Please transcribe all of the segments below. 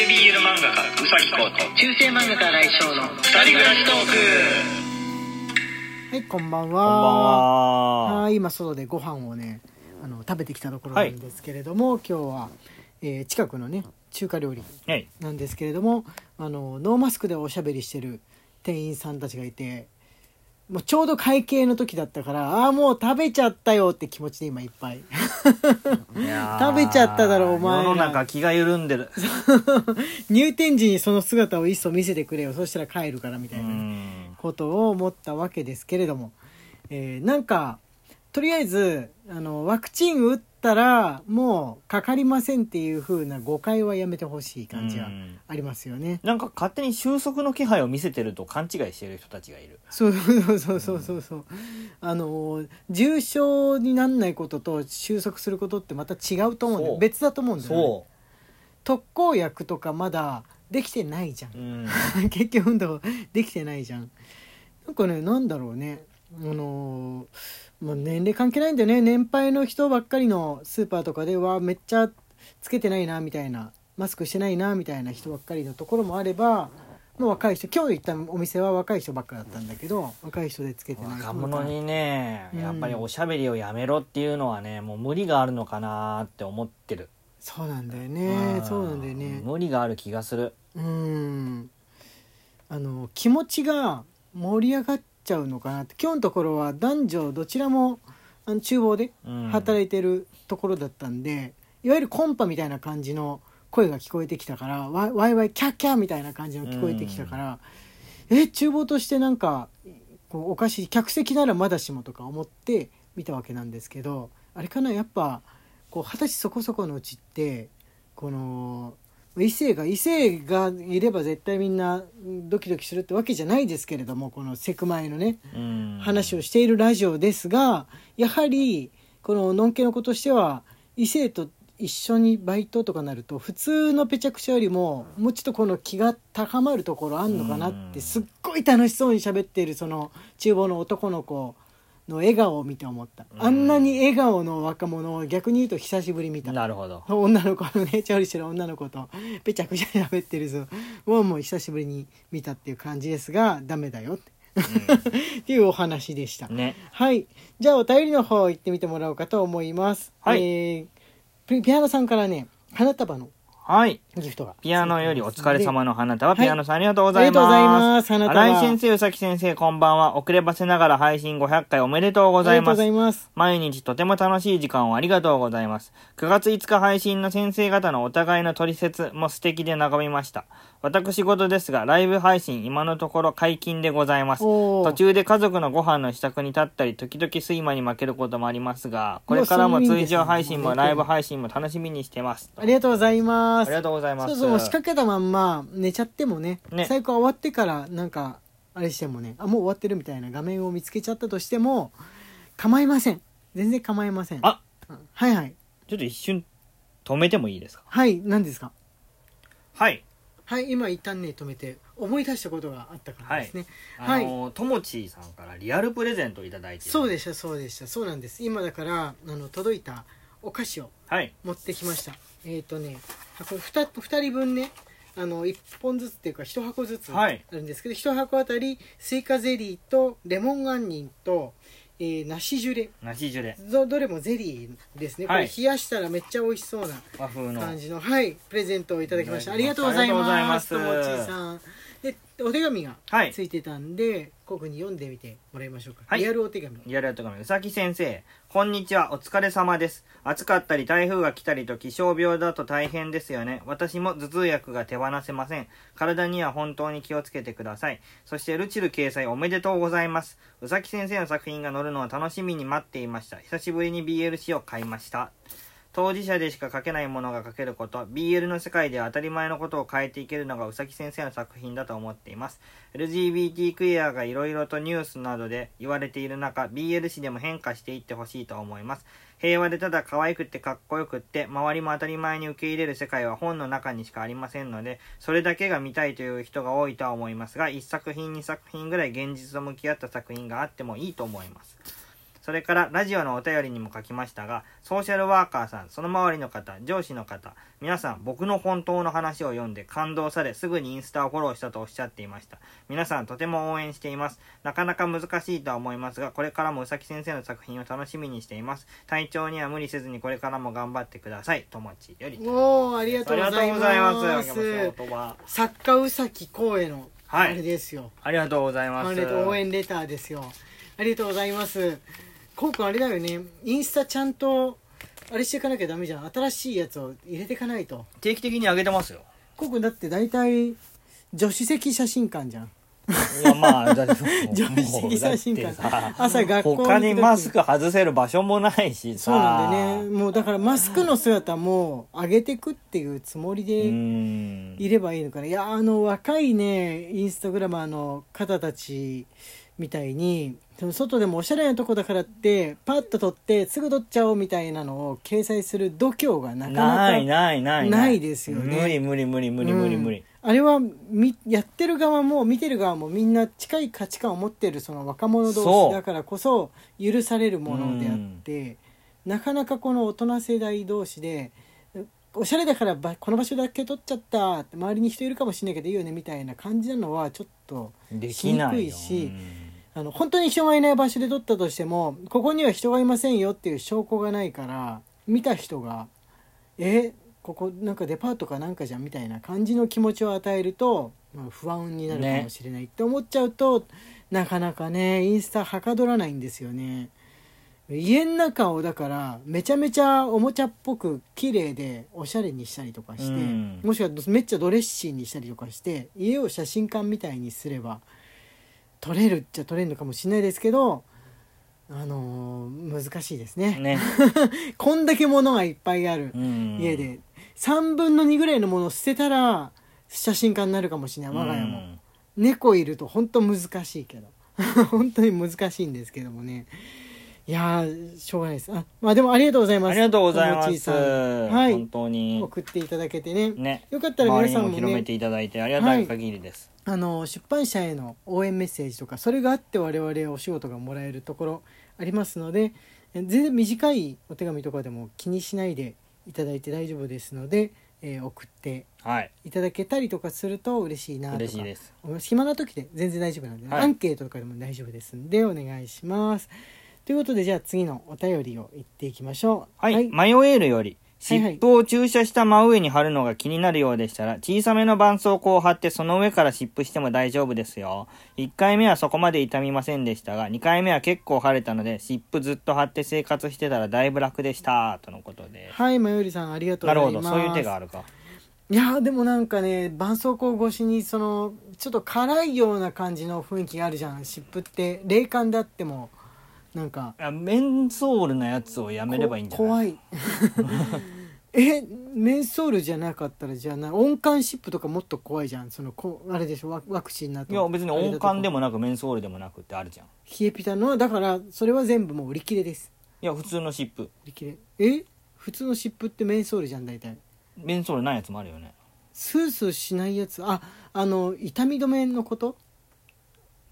系 BL 漫画家うさぎこと中世漫画家来翔の二人暮らしトークはいこんばんはこんばんは。はい今外でご飯をねあの食べてきたところなんですけれども、今日は、えー近くのね中華料理はい。なんですけれどもあのノーマスクでおしゃべりしてる店員さんたちがいてもうちょうど会計の時だったからああーもう食べちゃったよって気持ちで今いっぱいい食べちゃっただろお前ら世の中気が緩んでる。入店時にその姿をいっそ見せてくれよそしたら帰るからみたういな。ことを思ったわけですけれども、えーなんかとりあえずあのワクチン打ったらもうかかりませんっていう風な誤解はやめてほしい感じはうんありますよね。なんか勝手に収束の気配を見せてると勘違いしてる人たちがいる。そうそうそうそうそうそうあの重症になんないことと収束することってまた違うと思うんだ別だと思うんだよ、ね、そ特効薬とかまだできてないじゃんう。う、ん。結局運動できてないじゃんなんかねなんだろうねあのーまあ、年齢関係ないんだよね。年配の人ばっかりのスーパーとかではめっちゃつけてないなみたいな。マスクしてないなみたいな人ばっかりのところもあればもう若い人今日行ったお店は若い人ばっかだったんだけど若い人でつけてない若者にね、うんやっぱりおしゃべりをやめろっていうのはね、もう無理があるのかなって思ってる。そうなんだよね。ん。そうなんだよね。無理がある気がする。うん。あの気持ちが盛り上がっちゃうのかなって今日のところは男女どちらもあの厨房でうん。働いてるところだったんで、いわゆるコンパみたいな感じの声が聞こえてきたからワワイワイキャッキャみたいな感じの聞こえてきたから、え厨房としてなんかこうおかしい客席ならまだしもとか思って見たわけなんですけどあれかなやっぱこう二十歳そこそこのうちってこの異性が異性がいれば絶対みんなドキドキするってわけじゃないですけれどもこのセクマイのねうん。話をしているラジオですがやはりこののんけの子としては異性と一緒にバイトとかなると普通のぺちゃくちゃよりももうちょっとこの気が高まるところあんのかなってうんすっごい楽しそうに喋っているその厨房の男の子の笑顔を見て思ったうんあんなに笑顔の若者を逆に言うと久しぶり見たなるほど。女の子のね調理してる女の子とぺちゃくちゃ喋ってるぞをもう久しぶりに見たっていう感じですがダメだよって っていうお話でした。ね。はい。じゃあお便りの方行ってみてもらおうかと思います。はいえーピピアノさんからね、花束のはい。ギフトが。ピアノよりお疲れ様の花束、はいピアノさんありがとうございます。ありがとうございます花束新井先生、宇崎先生、こんばんは。遅ればせながら配信500回おめでとうございますありがとうござい。ます。毎日とても楽しい時間をありがとうございます。9月5日配信の先生方のお互いの取説も素敵で眺めました。私事ですが、ライブ配信今のところ解禁でございます。途中で家族のご飯の支度に立ったり、時々睡魔に負けることもありますが、これからも通常配信もライブ配信も楽しみにしてます。ありがとうございます。ありがとうございます。そうそう、仕掛けたまんま寝ちゃってもね、ね最高終わってからなんか、あれしてもね、あ、もう終わってるみたいな画面を見つけちゃったとしても、構いません。全然構いません。あうんはいはい。ちょっと一瞬止めてもいいですか？はい、何ですか？はい。はい、今一旦ね、止めて、思い出したことがあったからですね。あの、ともちさんからリアルプレゼントをいただいてでそうでしたそうでした。そうなんです。今だからあの届いたお菓子をはい。持ってきました。えっ、とねこれ 2, 2人分ねあの1本ずつっていうか1箱ずつあはい。るんですけど、1箱あたりスイカゼリーとレモン杏仁と、えー梨ジュレ。梨ジュレ。どどれもゼリーですね、はい。これ冷やしたらめっちゃ美味しそうな和風の。感じのはいプレゼントをいただきました。ありがとうございます。ともちさんでお手紙がはいついてたんで、ここに読んでみてもらいましょうか、はいリアルお手紙リアルとかうさき先生。こんにちは。お疲れ様です。暑かったり台風が来たりと気象病だと大変ですよね。私も頭痛薬が手放せません。体には本当に気をつけてください。そしてルチル掲載おめでとうございます。うさき先生の作品が載るのを楽しみに待っていました。久しぶりに BL 誌を買いました。当事者でしか書けないものが書けること、BL の世界では当たり前のことを変えていけるのがうさき先生の作品だと思っています。LGBT クイアがいろいろとニュースなどで言われている中、BL 誌でも変化していってほしいと思います。平和でただ可愛くってかっこよくって、周りも当たり前に受け入れる世界は本の中にしかありませんので、それだけが見たいという人が多いとは思いますが、1作品2作品ぐらい現実と向き合った作品があってもいいと思います。そそれからラジオのお便りにも書きましたが、ソーシャルワーカーさん、その周りの方、上司の方、皆さん僕の本当の話を読んで感動され、すぐにインスタをフォローしたとおっしゃっていました。皆さんとても応援しています。なかなか難しいとは思いますが、これからもうさき先生の作品を楽しみにしています。体調には無理せずにこれからも頑張ってください。ともちより。おーありがとうございますありがとうございます。作家宇崎公へのあはいれですよ、ありがとうございます。応援レターですよありがとうございますこうくんあれだよね。インスタちゃんとあれしていかなきゃダメじゃん。新しいやつを入れていかないと。定期的に上げてますよ。こうくんだって大体助手席写真館じゃん。いやまあ、だって助手 席写真館。朝学校行く時。他にマスク外せる場所もないしさ。そうなんでね。もうだからマスクの姿も上げてくっていうつもりうでん。いればいいのかな。いやあの若いねインスタグラマーの方たちみたいにその外でもおしゃれなとこだからってパッと撮ってすぐ撮っちゃおうみたいなのを掲載する度胸がなかなかないないないない。ですよね。無理無理無理無理無理無理。うん。あれはみやってる側も見てる側もみんな近い価値観を持ってるその若者同士だからこそ許されるものであって、なかなかこの大人世代同士でおしゃれだからばこの場所だけ撮っちゃった周りに人いるかもしれないけどいいよねみたいな感じなのはちょっとでしにくきないよ。いしあの本当に人がいない場所で撮ったとしてもここには人がいませんよっていう証拠がないから見た人が「えここなんかデパートかなんかじゃん」みたいな感じの気持ちを与えると、まあ、不安になるかもしれないって思っちゃうと、なかなかねインスタはかどらないんですよね。家の中をだからめちゃめちゃおもちゃっぽく綺麗でおしゃれにしたりとかして、うんもしくはめっちゃドレッシーにしたりとかして家を写真館みたいにすれば撮れるっちゃ撮れるのかもしれないですけどあのー難しいですね。ね。こんだけ物がいっぱいあるうん。家で。3分の2ぐらいのものを捨てたら写真家になるかもしれない我が家も、猫いると本当難しいけど。本当に難しいんですけどもねいやーしょうがないですあまあでもありがとうございますありがとうございます。はい本当に。送っていただけてねね。よかったら皆さんもねも広めていただいてありがたい限りです。あの出版社への応援メッセージとかそれがあって我々お仕事がもらえるところありますのでえ全然短いお手紙とかでも気にしないでいただいて大丈夫ですので、えー送ってはい。いただけたりとかすると嬉しいなとか嬉しいです。暇な時で全然大丈夫なんで、はいアンケートとかでも大丈夫ですんでお願いしますということでじゃあ次のお便りを言っていきましょうはい。マヨエールより、湿布を注射した真上に貼るのが気になるようでしたら、小さめの絆創膏を貼ってその上から湿布しても大丈夫ですよ。1回目はそこまで痛みませんでしたが、2回目は結構腫れたので、湿布ずっと貼って生活してたらだいぶ楽でした。とのことで。はいまよりさんありがとうございますなるほど、そういう手があるか。いやーでもなんかね絆創膏越しにそのちょっと辛いような感じの雰囲気があるじゃん湿布って冷感であってもなんかあメンソールのやつをやめればいいんじゃな怖い。えメンソールじゃなかったらじゃあな温感湿布とかもっと怖いじゃん。そのこあれでしょ？ワワクチンなと。いや、別に温感でももなくメンソールでもなくってあるじゃん。冷えピタのだからそれは全部もう売り切れです。いや、普通の湿布。売り切れ。え？普通の湿布ってメンソールじゃん大体。メンソールないやつもあるよね。スースーしないやつ。ああの痛み止めのこと？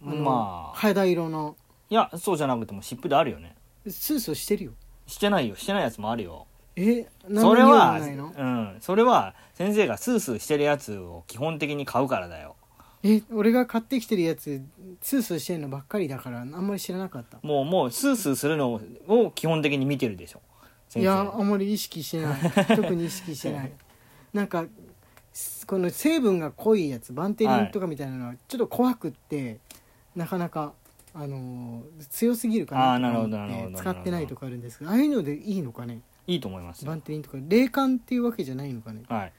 あのまあ。肌色のいや、そうじゃなくても湿布であるよね。スースーしてるよしてないよ。してないやつもあるよ。え？何それは、ないの？うん。それは、先生がスースーしてるやつを基本的に買うからだよ。え？俺が買ってきてるやつスースーしてるのばっかりだからあんまり知らなかったもう、もう、スースーするのを基本的に見てるでしょ。先い生。やあんまり意識してない 特に意識してないなんかすこの成分が濃いやつバンテリンとかみたいなのはちょっと怖くって、なかなかあのー強すぎるかなあーなるほと思ってどなるほど。使ってないとかあるんですけどああいうのでいいのかね？いいと思いますよ。バンテリンとか。冷感っていうわけじゃないのかね？はい。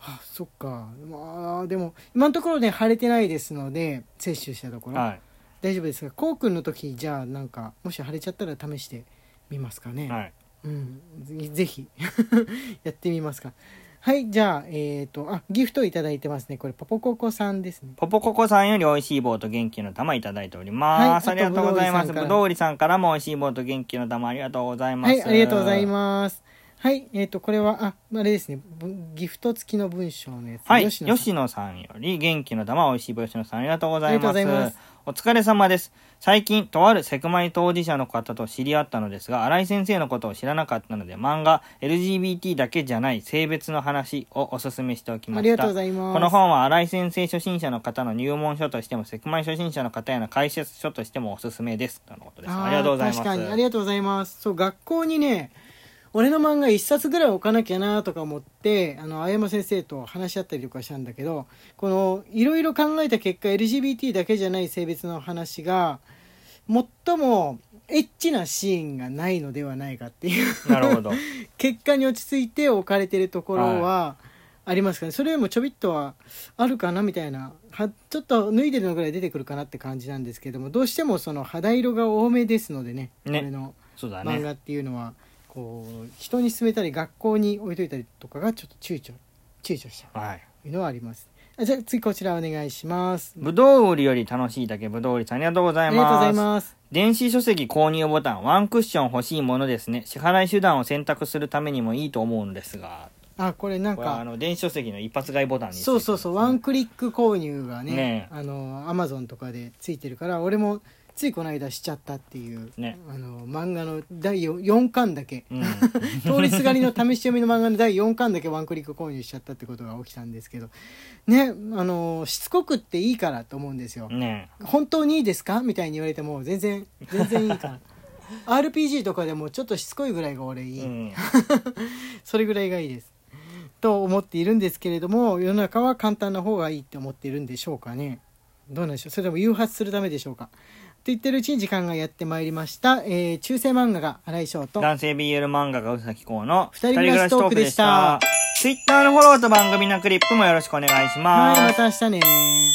あそっか。まあでも今のところね腫れてないですので摂取したところ、は大丈夫ですがこうくんの時じゃあなんかもし腫れちゃったら試してみますかね、い。はい。うん。ぜぜひ。やってみますかはいじゃあえっ、とあギフトいただいてますねこれポポココさんですねポポココさんより美味しい棒と元気の玉いただいております。はいありがとうございます。ぶどうりさんからも美味しい棒と元気の玉ありがとうございます。はいありがとうございますはいえっ、とこれはああれですねぶギフト付きの文章のやつはい。吉野さん吉野さんより元気の玉美味しい棒吉野さんありがとうございます。お疲れ様です。最近、とあるセクマイ当事者の方と知り合ったのですが、新井先生のことを知らなかったので、漫画、LGBT だけじゃない性別の話をおすすめしておきました。ありがとうございますこの本は新井先生初心者の方の入門書としても、セクマイ初心者の方への解説書としてもおすすめです。とのことです。ーありがとうございます。確かにありがとうございますそう学校にね俺の漫画一冊ぐらい置かなきゃなとか思ってあの青山先生と話し合ったりとかしたんだけどこのいろいろ考えた結果 LGBT だけじゃない性別の話が最もエッチなシーンがないのではないかっていうなるほど。結果に落ち着いて置かれてるところはありますかね、それよりもちょびっとはあるかなみたいなはちょっと脱いでるのぐらい出てくるかなって感じなんですけどもどうしてもその肌色が多めですのでねねこれのそうだね。漫画っていうのはこう人に勧めたり学校に置いといたりとかがちょっと躊躇躊躇しちゃはい。うというのはあります。あじゃあ次こちらお願いします。ぶどう売りより楽しいだけぶどう売りさんありがとうございありがとうございます。ます電子書籍購入ボタン、ワンクッション欲しいものですね。支払い手段を選択するためにもいいと思うんですが、あこれなんこれはあかの電子書籍の一発買いボタンにそうそうそうワンクリック購入がねねあのアマゾンとかでついてるから俺もついこの間しちゃったっていう、ね。あの漫画の第 4, 4巻だけ。うん。通りすがりの試し読みの漫画の第4巻だけワンクリック購入しちゃったってことが起きたんですけど。ねあのしつこくっていいからと思うんですよ、ね。本当にいいですか？みたいに言われても全然全然いいから。RPG とかでもちょっとしつこいぐらいが俺いい、うん。それぐらいがいいです。と思っているんですけれども世の中は簡単な方がいいって思っているんでしょうかね。どうなんでしょう？それとも誘発するためでしょうか？と言ってるうちに時間がやってまいりました、えー中世漫画が荒井翔と男性 BL 漫画が宇崎公の二人暮らしトークでした二人暮らしトークでした。Twitter のフォローと番組のクリップもよろしくお願いします。はいまた明日ね